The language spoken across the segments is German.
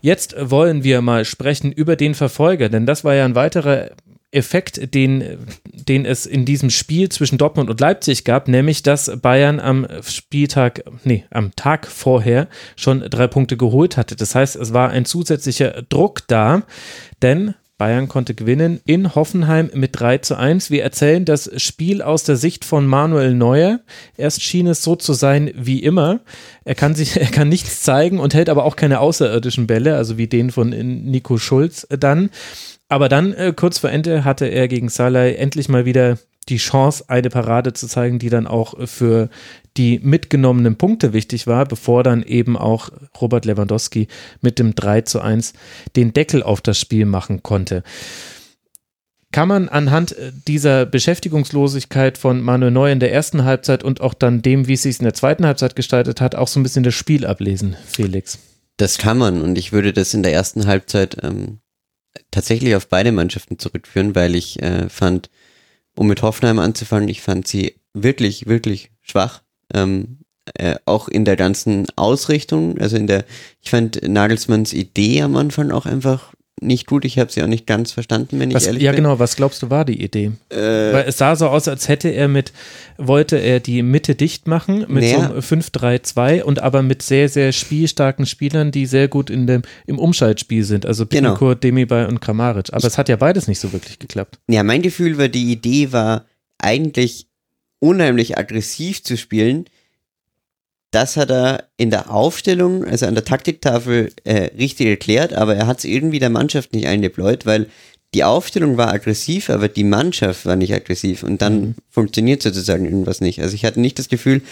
Jetzt wollen wir mal sprechen über den Verfolger, denn das war ja ein weiterer Effekt, den, den es in diesem Spiel zwischen Dortmund und Leipzig gab, nämlich dass Bayern am Spieltag, nee, am Tag vorher schon drei Punkte geholt hatte. Das heißt, es war ein zusätzlicher Druck da, denn Bayern konnte gewinnen in Hoffenheim mit 3 zu 1. Wir erzählen das Spiel aus der Sicht von Manuel Neuer. Erst schien es so zu sein wie immer. Er kann sich, er kann nichts zeigen und hält aber auch keine außerirdischen Bälle, also wie den von Nico Schulz dann. Aber dann, äh, kurz vor Ende, hatte er gegen Salah endlich mal wieder die Chance, eine Parade zu zeigen, die dann auch für die mitgenommenen Punkte wichtig war, bevor dann eben auch Robert Lewandowski mit dem 3 zu 1 den Deckel auf das Spiel machen konnte. Kann man anhand äh, dieser Beschäftigungslosigkeit von Manuel Neuer in der ersten Halbzeit und auch dann dem, wie es sich in der zweiten Halbzeit gestaltet hat, auch so ein bisschen das Spiel ablesen, Felix? Das kann man und ich würde das in der ersten Halbzeit ähm, tatsächlich auf beide Mannschaften zurückführen, weil ich äh, fand, um mit Hoffenheim anzufangen, ich fand sie wirklich, wirklich schwach. Ähm, äh, auch in der ganzen Ausrichtung, also in der, ich fand Nagelsmanns Idee am Anfang auch einfach nicht gut. Ich habe sie auch nicht ganz verstanden, wenn was, ich ehrlich ja, bin. Ja, genau. Was glaubst du war die Idee? Äh, Weil es sah so aus, als hätte er mit, wollte er die Mitte dicht machen mit naja. so 5-3-2 und aber mit sehr, sehr spielstarken Spielern, die sehr gut in dem, im Umschaltspiel sind. Also Pinkur, genau. Demirbay und Kramaric. Aber es hat ja beides nicht so wirklich geklappt. Ja, mein Gefühl war, die Idee war eigentlich unheimlich aggressiv zu spielen das hat er in der Aufstellung, also an der Taktiktafel, äh, richtig erklärt, aber er hat es irgendwie der Mannschaft nicht eingebläut, weil die Aufstellung war aggressiv, aber die Mannschaft war nicht aggressiv und dann mhm. funktioniert sozusagen irgendwas nicht. Also ich hatte nicht das Gefühl,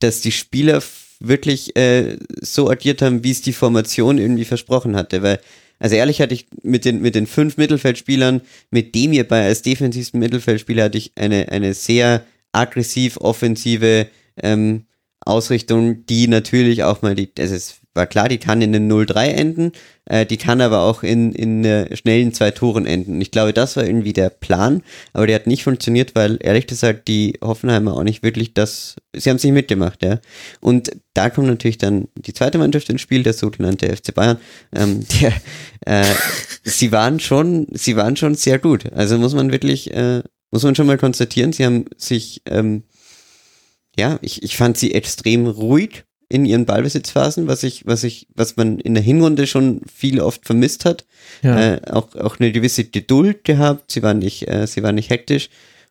dass die Spieler wirklich äh, so agiert haben, wie es die Formation irgendwie versprochen hatte, weil also ehrlich hatte ich mit den, mit den fünf Mittelfeldspielern, mit dem hier bei als defensivsten Mittelfeldspieler hatte ich eine, eine sehr aggressiv offensive ähm, Ausrichtung, die natürlich auch mal die, es war klar, die kann in den 0-3 enden, äh, die kann aber auch in, in äh, schnellen zwei Toren enden. Ich glaube, das war irgendwie der Plan, aber der hat nicht funktioniert, weil ehrlich gesagt die Hoffenheimer auch nicht wirklich das, sie haben es nicht mitgemacht, ja. Und da kommt natürlich dann die zweite Mannschaft ins Spiel, der sogenannte FC Bayern. Ähm, der, äh, sie waren schon, sie waren schon sehr gut. Also muss man wirklich, äh, muss man schon mal konstatieren, sie haben sich ähm, ja, ich, ich fand sie extrem ruhig in ihren Ballbesitzphasen, was ich, was ich, was man in der Hinrunde schon viel oft vermisst hat. Ja. Äh, auch, auch eine gewisse Geduld gehabt. Sie waren nicht, äh, sie waren nicht hektisch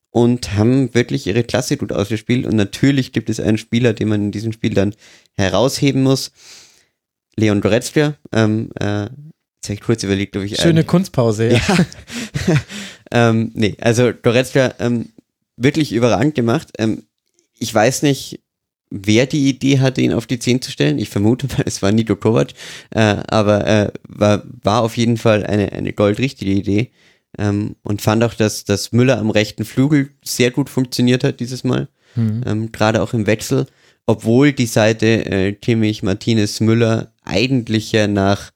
und haben wirklich ihre Klasse gut ausgespielt. Und natürlich gibt es einen Spieler, den man in diesem Spiel dann herausheben muss. Leon Goretzka, ähm, äh, jetzt habe ich kurz überlegt, ob ich Schöne einen, Kunstpause, ja. ja. Ähm, nee, also Goretzka, ähm, wirklich überragend gemacht. Ähm, ich weiß nicht, wer die Idee hatte, ihn auf die 10 zu stellen. Ich vermute mal, es war Nito Kovac, äh, aber äh, war, war auf jeden Fall eine, eine goldrichtige Idee. Ähm, und fand auch, dass, dass Müller am rechten Flügel sehr gut funktioniert hat dieses Mal. Mhm. Ähm, Gerade auch im Wechsel, obwohl die Seite äh, Kimmich, Martinez, Müller eigentlich ja nach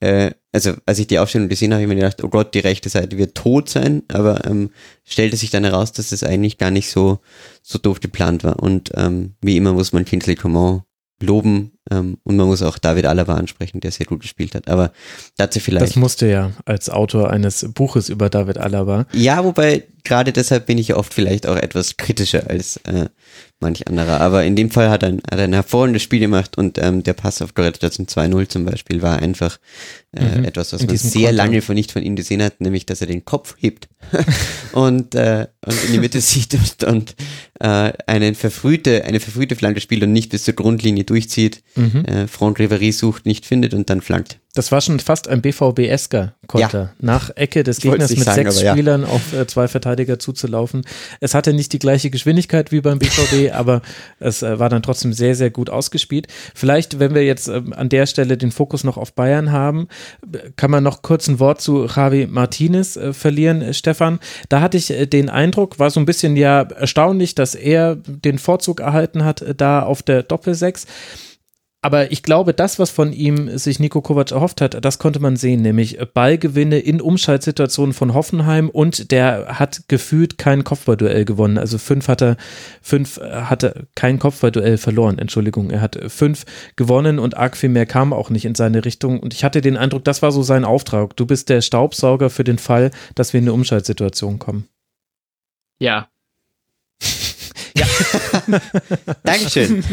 äh, also als ich die Aufstellung gesehen habe, habe ich mir gedacht, oh Gott, die rechte Seite wird tot sein, aber ähm, stellte sich dann heraus, dass es eigentlich gar nicht so, so doof geplant war. Und ähm, wie immer muss man Kingsley Coman loben. Ähm, und man muss auch David Alaba ansprechen, der sehr gut gespielt hat. Aber dazu vielleicht. Das musste ja als Autor eines Buches über David Alaba. Ja, wobei gerade deshalb bin ich oft vielleicht auch etwas kritischer als äh, manch anderer. Aber in dem Fall hat er, hat er ein hervorragendes Spiel gemacht und ähm, der Pass auf Goretzka zum 2-0 zum Beispiel war einfach äh, mhm. etwas, was man sehr Konter. lange von nicht von ihm gesehen hat, nämlich dass er den Kopf hebt und, äh, und in die Mitte sieht und, und äh, eine verfrühte, eine verfrühte Flanke spielt und nicht bis zur Grundlinie durchzieht. Mhm. Äh, Front Riveri sucht, nicht findet und dann flankt. Das war schon fast ein BVB-esker Konter. Nach Ecke des Gegners mit sagen, sechs aber ja. Spielern auf äh, zwei Verteidiger zuzulaufen. Es hatte nicht die gleiche Geschwindigkeit wie beim BVB, aber es äh, war dann trotzdem sehr, sehr gut ausgespielt. Vielleicht, wenn wir jetzt ähm, an der Stelle den Fokus noch auf Bayern haben, kann man noch kurz ein Wort zu Javi Martinez äh, verlieren, Stefan. Da hatte ich den Eindruck, war so ein bisschen ja erstaunlich, dass er den Vorzug erhalten hat, da auf der Doppelsechs. Aber ich glaube, das, was von ihm sich Nico Kovac erhofft hat, das konnte man sehen, nämlich Ballgewinne in Umschaltsituationen von Hoffenheim und der hat gefühlt kein Kopfballduell gewonnen. Also fünf hat er, fünf äh, hatte kein Kopfballduell verloren, Entschuldigung. Er hat fünf gewonnen und arg viel mehr kam auch nicht in seine Richtung. Und ich hatte den Eindruck, das war so sein Auftrag. Du bist der Staubsauger für den Fall, dass wir in eine Umschaltsituation kommen. Ja. Dankeschön.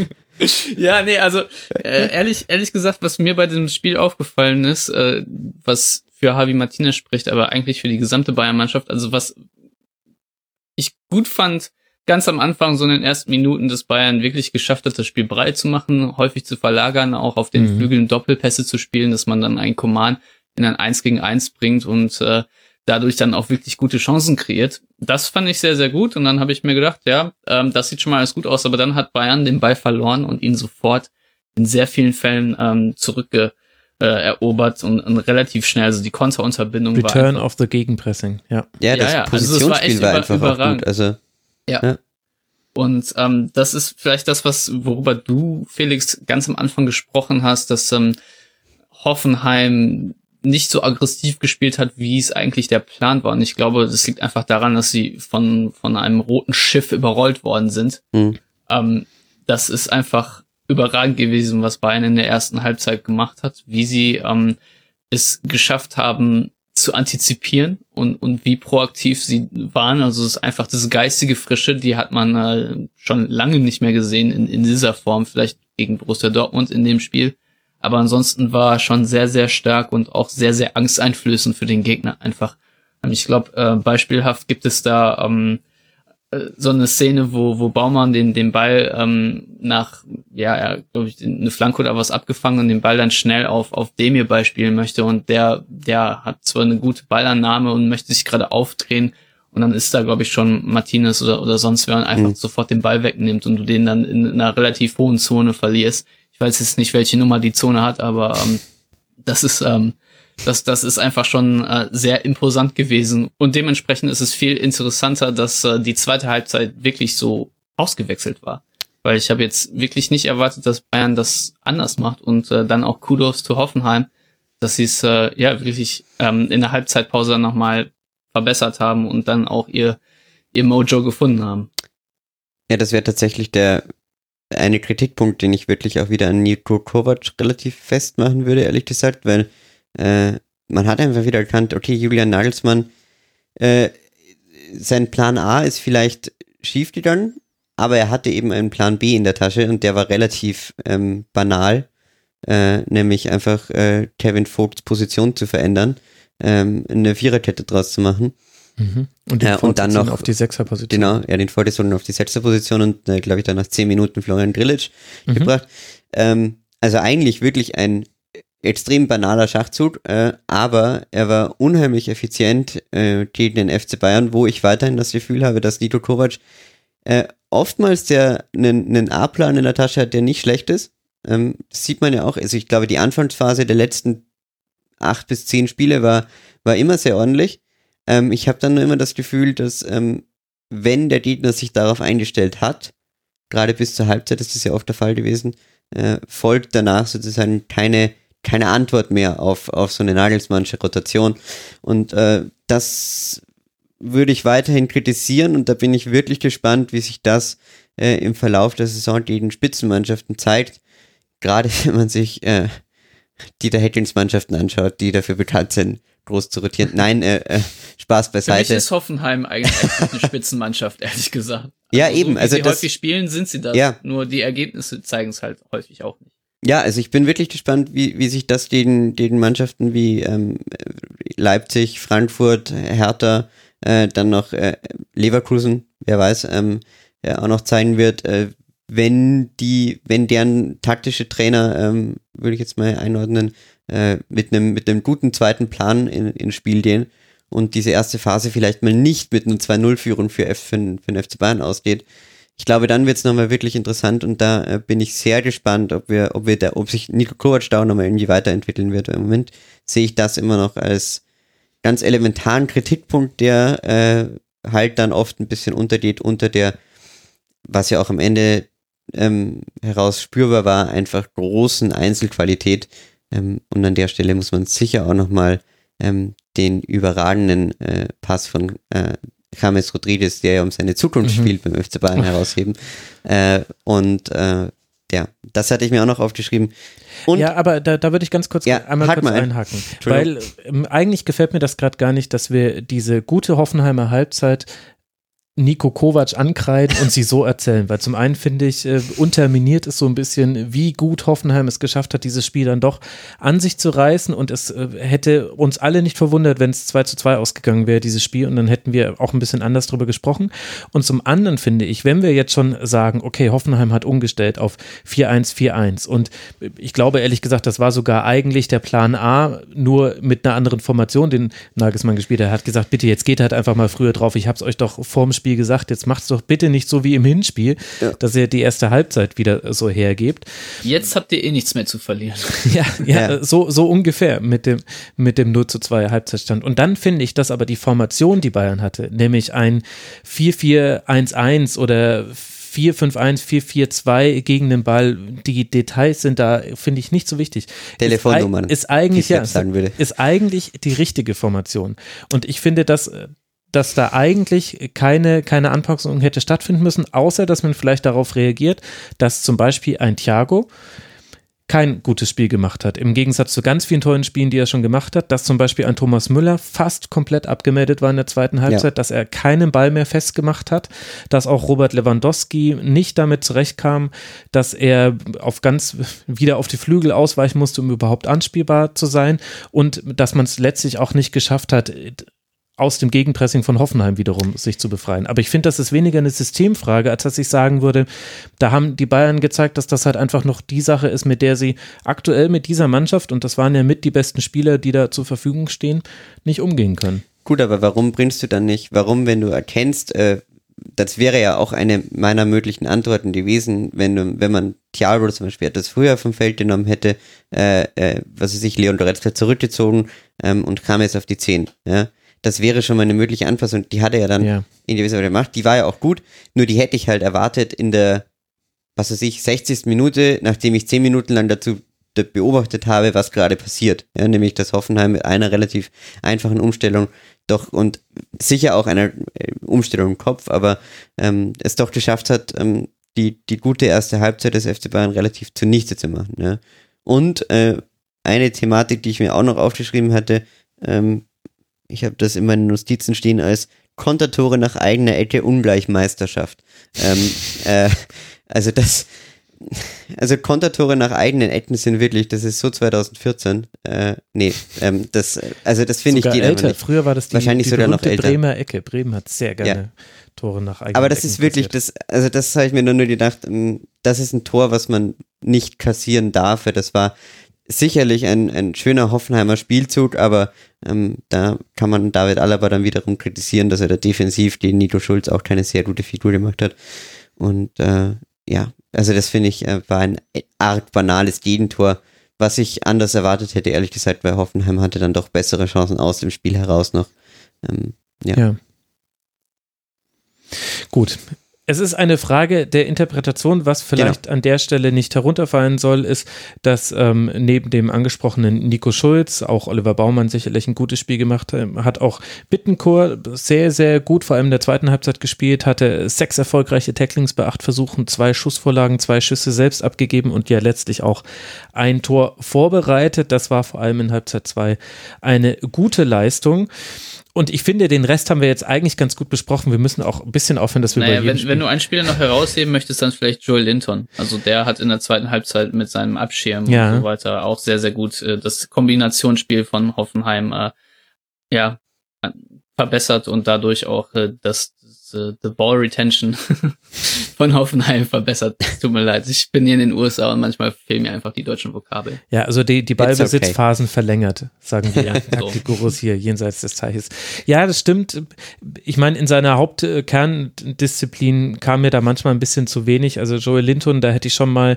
Ja, nee, also äh, ehrlich, ehrlich gesagt, was mir bei diesem Spiel aufgefallen ist, äh, was für Javi Martinez spricht, aber eigentlich für die gesamte Bayern-Mannschaft, also was ich gut fand, ganz am Anfang, so in den ersten Minuten, dass Bayern wirklich geschafft hat, das Spiel breit zu machen, häufig zu verlagern, auch auf den Mhm. Flügeln Doppelpässe zu spielen, dass man dann ein Command in ein 1 gegen 1 bringt und äh, dadurch dann auch wirklich gute Chancen kreiert. Das fand ich sehr, sehr gut. Und dann habe ich mir gedacht, ja, ähm, das sieht schon mal alles gut aus, aber dann hat Bayern den Ball verloren und ihn sofort in sehr vielen Fällen ähm, zurückge äh, erobert und, und relativ schnell. Also die Konterunterbindung war Return of the Gegenpressing, ja. Ja, das Ja, ja, also das war Positionsspiel echt war, über- einfach auch überragend. gut. Also Und ähm, das ist vielleicht das, was worüber du, Felix, ganz am Anfang gesprochen hast, dass ähm, Hoffenheim nicht so aggressiv gespielt hat, wie es eigentlich der Plan war. Und ich glaube, das liegt einfach daran, dass sie von, von einem roten Schiff überrollt worden sind. Mhm. Ähm, das ist einfach überragend gewesen, was Bayern in der ersten Halbzeit gemacht hat, wie sie ähm, es geschafft haben zu antizipieren und, und wie proaktiv sie waren. Also es ist einfach das geistige Frische, die hat man äh, schon lange nicht mehr gesehen in, in dieser Form, vielleicht gegen Borussia Dortmund in dem Spiel. Aber ansonsten war er schon sehr, sehr stark und auch sehr, sehr angsteinflößend für den Gegner einfach. Ich glaube, äh, beispielhaft gibt es da ähm, äh, so eine Szene, wo, wo Baumann den, den Ball ähm, nach, ja, er, glaube ich, eine Flanke oder was abgefangen und den Ball dann schnell auf, auf Demir beispielen möchte und der, der hat zwar eine gute Ballannahme und möchte sich gerade aufdrehen und dann ist da, glaube ich, schon Martinez oder, oder sonst wer und einfach Mhm. sofort den Ball wegnimmt und du den dann in einer relativ hohen Zone verlierst. Ich weiß jetzt nicht, welche Nummer die Zone hat, aber ähm, das ist, ähm, das, das ist einfach schon äh, sehr imposant gewesen. Und dementsprechend ist es viel interessanter, dass äh, die zweite Halbzeit wirklich so ausgewechselt war. Weil ich habe jetzt wirklich nicht erwartet, dass Bayern das anders macht. Und äh, dann auch Kudos zu Hoffenheim, dass sie es äh, ja wirklich ähm, in der Halbzeitpause nochmal verbessert haben und dann auch ihr, ihr Mojo gefunden haben. Ja, das wäre tatsächlich der eine Kritikpunkt, den ich wirklich auch wieder an Niko Kovac relativ festmachen würde, ehrlich gesagt, weil äh, man hat einfach wieder erkannt, okay, Julian Nagelsmann, äh, sein Plan A ist vielleicht schief gegangen, aber er hatte eben einen Plan B in der Tasche und der war relativ ähm, banal, äh, nämlich einfach äh, Kevin Vogts Position zu verändern, ähm, eine Viererkette draus zu machen. Mhm. Und, den Ja, und dann noch- auf die Sechserposition. Genau, er den Vordersohn auf die sechste Position und äh, glaube ich dann nach zehn Minuten Florian Grillitsch Mhm. gebracht. Ähm, also eigentlich wirklich ein extrem banaler Schachzug, äh, aber er war unheimlich effizient äh, gegen den FC Bayern, wo ich weiterhin das Gefühl habe, dass Nito Kovac äh, oftmals der einen einen A-Plan in der Tasche hat, der nicht schlecht ist. Ähm, das sieht man ja auch. Also ich glaube, die Anfangsphase der letzten acht bis zehn Spiele war, war immer sehr ordentlich. Ähm, ich habe dann nur immer das Gefühl, dass ähm, wenn der Gegner sich darauf eingestellt hat, gerade bis zur Halbzeit ist das ja oft der Fall gewesen, äh, folgt danach sozusagen keine, keine Antwort mehr auf, auf so eine Nagelsmannsche Rotation. Und äh, das würde ich weiterhin kritisieren und da bin ich wirklich gespannt, wie sich das äh, im Verlauf der Saison gegen Spitzenmannschaften zeigt. gerade wenn man sich äh, die der Hedgings-Mannschaften anschaut, die dafür bekannt sind, groß zu rotieren. Nein, äh, äh, Spaß Für mich beiseite. ist Hoffenheim eigentlich eine Spitzenmannschaft, ehrlich gesagt. Ja, so, eben, Wie also sie das- häufig spielen, sind sie das. Ja. Nur die Ergebnisse zeigen es halt häufig auch nicht. Ja, also ich bin wirklich gespannt, wie, wie sich das den, den Mannschaften wie ähm, Leipzig, Frankfurt, Hertha, äh, dann noch äh, Leverkusen, wer weiß, ähm, ja, auch noch zeigen wird, äh, wenn die, wenn deren taktische Trainer, ähm, würde ich jetzt mal einordnen, äh, mit einem mit einem guten zweiten Plan in, ins Spiel gehen und diese erste Phase vielleicht mal nicht mit einer 2-0-Führung für, für, für den FC Bayern ausgeht. Ich glaube, dann wird es nochmal wirklich interessant und da äh, bin ich sehr gespannt, ob wir, ob wir da, ob sich Nico Kovac da nochmal irgendwie weiterentwickeln wird. Im Moment sehe ich das immer noch als ganz elementaren Kritikpunkt, der äh, halt dann oft ein bisschen untergeht unter der, was ja auch am Ende ähm, heraus spürbar war, einfach großen Einzelqualität. Ähm, und an der Stelle muss man sicher auch nochmal ähm, den überragenden äh, Pass von äh, James Rodriguez, der ja um seine Zukunft Mhm. spielt beim FC Bayern herausheben. Äh, und äh, ja, das hatte ich mir auch noch aufgeschrieben. Und ja, aber da, da würde ich ganz kurz Ja, einmal kurz mal ein. einhaken. Weil ähm, eigentlich gefällt mir das gerade gar nicht, dass wir diese gute Hoffenheimer Halbzeit Nico Kovac ankreiden und sie so erzählen. Weil zum einen finde ich, äh, unterminiert es so ein bisschen, wie gut Hoffenheim es geschafft hat, dieses Spiel dann doch an sich zu reißen. Und es äh, hätte uns alle nicht verwundert, wenn es 2 zu 2 ausgegangen wäre, dieses Spiel. Und dann hätten wir auch ein bisschen anders drüber gesprochen. Und zum anderen finde ich, wenn wir jetzt schon sagen, okay, Hoffenheim hat umgestellt auf 4-1-4-1 und ich glaube ehrlich gesagt, das war sogar eigentlich der Plan A, nur mit einer anderen Formation, den Nagelsmann gespielt hat. Er hat gesagt, bitte jetzt geht halt einfach mal früher drauf. Ich habe es euch doch vorm Spiel gesagt, jetzt macht's doch bitte nicht so wie im Hinspiel, Ja. dass ihr die erste Halbzeit wieder so hergebt. Jetzt habt ihr eh nichts mehr zu verlieren. Ja, ja, Ja. So, so ungefähr mit dem, mit dem 0 zu 2 Halbzeitstand. Und dann finde ich, dass aber die Formation, die Bayern hatte, nämlich ein 4-4-1-1 oder 4-5-1, 4-4-2 gegen den Ball, die Details sind da, finde ich, nicht so wichtig. Telefonnummern, Ist, ist eigentlich, ja, Sepp sagen würde. ist eigentlich die richtige Formation. Und ich finde, dass, dass da eigentlich keine, keine Anpassung hätte stattfinden müssen, außer dass man vielleicht darauf reagiert, dass zum Beispiel ein Thiago kein gutes Spiel gemacht hat. Im Gegensatz zu ganz vielen tollen Spielen, die er schon gemacht hat, dass zum Beispiel ein Thomas Müller fast komplett abgemeldet war in der zweiten Halbzeit, dass er keinen Ball mehr festgemacht hat, dass auch Robert Lewandowski nicht damit zurechtkam, dass er auf ganz wieder auf die Flügel ausweichen musste, um überhaupt anspielbar zu sein und dass man es letztlich auch nicht geschafft hat, aus dem Gegenpressing von Hoffenheim wiederum sich zu befreien. Aber ich finde, das ist weniger eine Systemfrage, als dass ich sagen würde, da haben die Bayern gezeigt, dass das halt einfach noch die Sache ist, mit der sie aktuell mit dieser Mannschaft, und das waren ja mit die besten Spieler, die da zur Verfügung stehen, nicht umgehen können. Gut, aber warum bringst du dann nicht, warum, wenn du erkennst, äh, das wäre ja auch eine meiner möglichen Antworten gewesen, wenn du, wenn man Thiago zum Beispiel das früher vom Feld genommen hätte, äh, äh, was weiß ich, Leon Goretzka zurückgezogen ähm, und kam jetzt auf die 10, ja. Das wäre schon mal eine mögliche Anpassung, die hat er ja dann Ja. in gewisser Weise gemacht, die war ja auch gut, nur die hätte ich halt erwartet in der, was weiß ich, 60. Minute, nachdem ich 10 Minuten lang dazu beobachtet habe, was gerade passiert. Ja, nämlich, dass Hoffenheim mit einer relativ einfachen Umstellung doch und sicher auch einer äh, Umstellung im Kopf, aber ähm, es doch geschafft hat, ähm, die, die gute erste Halbzeit des FC Bayern relativ zunichte zu machen. Ja. Und äh, eine Thematik, die ich mir auch noch aufgeschrieben hatte, ähm, ich habe das in meinen Notizen stehen als Kontertore nach eigener Ecke Ungleichmeisterschaft. Ähm, äh, also das, also Kontertore nach eigenen Ecken sind wirklich, das ist so 2014. Äh, nee, ähm, das, also das finde ich geht einfach älter. nicht. Früher war das die, Wahrscheinlich die sogar noch älter. Bremer Ecke. Bremen hat sehr gerne Tore nach eigenen Aber das Ecken ist wirklich, kassiert. das, also das habe ich mir nur gedacht, ähm, das ist ein Tor, was man nicht kassieren darf. Das war sicherlich ein, ein schöner Hoffenheimer Spielzug, aber ähm, da kann man David Alaba dann wiederum kritisieren, dass er da defensiv gegen Nico Schulz auch keine sehr gute Figur gemacht hat. Und äh, ja, also das finde ich äh, war ein arg banales Gegentor, was ich anders erwartet hätte, ehrlich gesagt, weil Hoffenheim hatte dann doch bessere Chancen aus dem Spiel heraus noch. Ähm, ja. Ja. Gut. Es ist eine Frage der Interpretation. Was vielleicht genau. an der Stelle nicht herunterfallen soll, ist, dass ähm, neben dem angesprochenen Nico Schulz auch Oliver Baumann sicherlich ein gutes Spiel gemacht hat. Auch Bittencourt sehr, sehr gut, vor allem in der zweiten Halbzeit gespielt, hatte sechs erfolgreiche Tacklings bei acht Versuchen, zwei Schussvorlagen, zwei Schüsse selbst abgegeben und ja letztlich auch ein Tor vorbereitet. Das war vor allem in Halbzeit zwei eine gute Leistung. Und ich finde, den Rest haben wir jetzt eigentlich ganz gut besprochen. Wir müssen auch ein bisschen aufhören, dass wir naja, wenn, wenn du einen Spieler noch herausheben möchtest, dann vielleicht Joel Linton. Also der hat in der zweiten Halbzeit mit seinem Abschirm ja. und so weiter auch sehr, sehr gut äh, das Kombinationsspiel von Hoffenheim äh, ja verbessert und dadurch auch äh, das the, the Ball Retention von Hoffenheim verbessert. Tut mir leid, ich bin hier in den USA und manchmal fehlen mir einfach die deutschen Vokabeln. Ja, also die, die Ballbesitzphasen okay. verlängert, sagen wir ja, so. die Gurus hier jenseits des Zeichens. Ja, das stimmt. Ich meine, in seiner Hauptkerndisziplin kam mir da manchmal ein bisschen zu wenig. Also Joel Linton, da hätte ich schon mal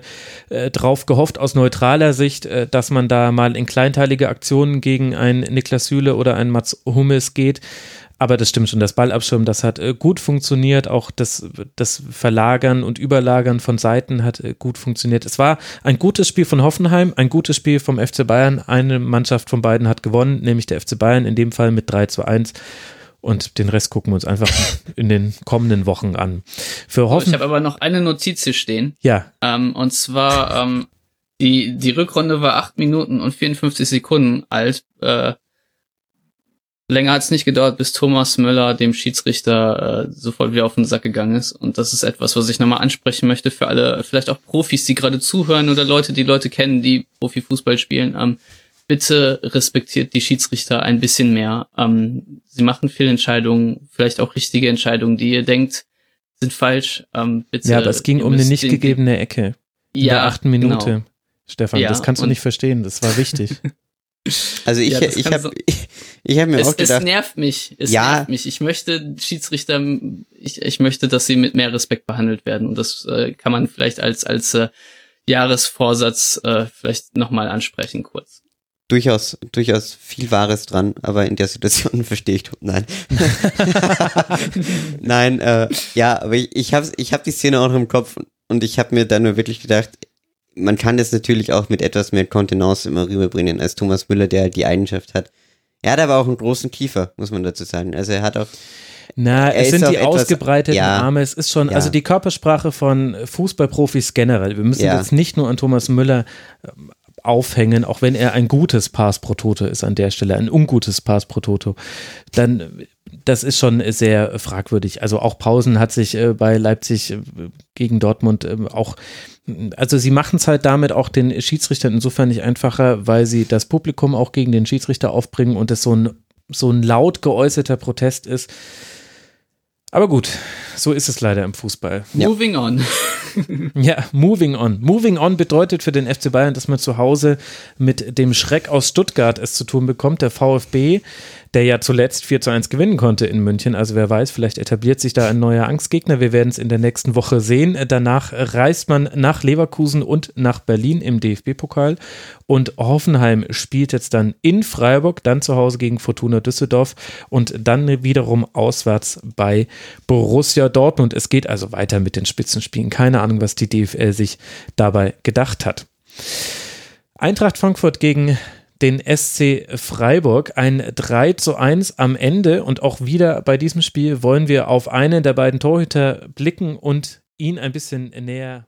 äh, drauf gehofft, aus neutraler Sicht, äh, dass man da mal in kleinteilige Aktionen gegen einen Niklas Süle oder einen Mats Hummels geht. Aber das stimmt schon, das Ballabschirmen, das hat äh, gut funktioniert. Auch das, das Verlagern und Überlagern von Seiten hat äh, gut funktioniert. Es war ein gutes Spiel von Hoffenheim, ein gutes Spiel vom FC Bayern. Eine Mannschaft von beiden hat gewonnen, nämlich der FC Bayern, in dem Fall mit 3 zu 1. Und den Rest gucken wir uns einfach in den kommenden Wochen an. Für Hoffen ich habe aber noch eine Notiz hier stehen. Ja. Ähm, und zwar, ähm, die, die Rückrunde war 8 Minuten und 54 Sekunden alt. Äh, Länger hat es nicht gedauert, bis Thomas Müller dem Schiedsrichter äh, sofort wieder auf den Sack gegangen ist. Und das ist etwas, was ich nochmal ansprechen möchte für alle, vielleicht auch Profis, die gerade zuhören oder Leute, die Leute kennen, die Profifußball spielen. Ähm, bitte respektiert die Schiedsrichter ein bisschen mehr. Ähm, sie machen Fehlentscheidungen, vielleicht auch richtige Entscheidungen, die ihr denkt, sind falsch. Ähm, bitte, ja, aber es ging um eine nicht gegebene Ecke. In ja, der achten Minute. Genau. Stefan, ja, das kannst du nicht verstehen. Das war wichtig. Also ich, ja, ich habe so ich, ich hab mir es, auch gedacht. Es nervt mich. Es ja. nervt mich. Ich möchte Schiedsrichter, ich, ich möchte, dass sie mit mehr Respekt behandelt werden. Und das äh, kann man vielleicht als, als äh, Jahresvorsatz äh, vielleicht nochmal ansprechen kurz. Durchaus, durchaus viel Wahres dran, aber in der Situation verstehe ich nein. nein, äh, ja, aber ich, ich habe ich hab die Szene auch noch im Kopf und ich habe mir dann nur wirklich gedacht, man kann das natürlich auch mit etwas mehr Kontenance immer rüberbringen als Thomas Müller, der halt die Eigenschaft hat. Er hat aber auch einen großen Kiefer, muss man dazu sagen. Also er hat auch. Na, es sind die etwas, ausgebreiteten ja, Arme. Es ist schon, ja. also die Körpersprache von Fußballprofis generell. Wir müssen ja. jetzt nicht nur an Thomas Müller ähm, aufhängen, auch wenn er ein gutes Pass pro Toto ist an der Stelle, ein ungutes Pass pro Toto, dann das ist schon sehr fragwürdig. Also auch Pausen hat sich äh, bei Leipzig äh, gegen Dortmund äh, auch also sie machen es halt damit auch den Schiedsrichtern insofern nicht einfacher, weil sie das Publikum auch gegen den Schiedsrichter aufbringen und es so ein, so ein laut geäußerter Protest ist. Aber gut, so ist es leider im Fußball. Ja. Moving on. ja, moving on. Moving on bedeutet für den FC Bayern, dass man zu Hause mit dem Schreck aus Stuttgart es zu tun bekommt. Der VfB der ja zuletzt 4 zu 1 gewinnen konnte in München. Also wer weiß, vielleicht etabliert sich da ein neuer Angstgegner. Wir werden es in der nächsten Woche sehen. Danach reist man nach Leverkusen und nach Berlin im DFB-Pokal. Und Hoffenheim spielt jetzt dann in Freiburg, dann zu Hause gegen Fortuna Düsseldorf und dann wiederum auswärts bei Borussia Dortmund. Es geht also weiter mit den Spitzenspielen. Keine Ahnung, was die DFL sich dabei gedacht hat. Eintracht Frankfurt gegen den SC Freiburg. Ein 3 zu 1 am Ende und auch wieder bei diesem Spiel wollen wir auf einen der beiden Torhüter blicken und ihn ein bisschen näher